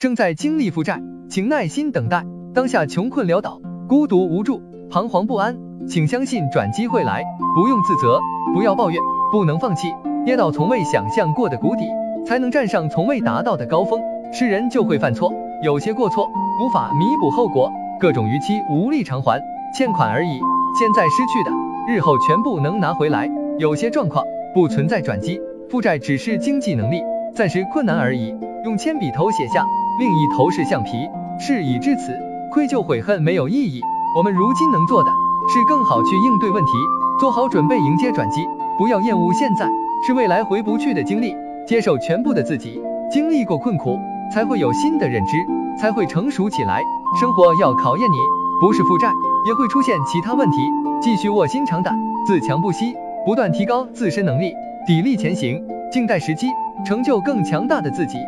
正在经历负债，请耐心等待。当下穷困潦倒，孤独无助，彷徨不安，请相信转机会来，不用自责，不要抱怨，不能放弃。跌倒从未想象过的谷底，才能站上从未达到的高峰。是人就会犯错，有些过错无法弥补后果，各种逾期无力偿还，欠款而已。现在失去的，日后全部能拿回来。有些状况不存在转机，负债只是经济能力暂时困难而已。用铅笔头写下，另一头是橡皮。事已至此，愧疚悔恨没有意义。我们如今能做的，是更好去应对问题，做好准备迎接转机。不要厌恶现在，是未来回不去的经历。接受全部的自己，经历过困苦。才会有新的认知，才会成熟起来。生活要考验你，不是负债，也会出现其他问题。继续卧薪尝胆，自强不息，不断提高自身能力，砥砺前行，静待时机，成就更强大的自己。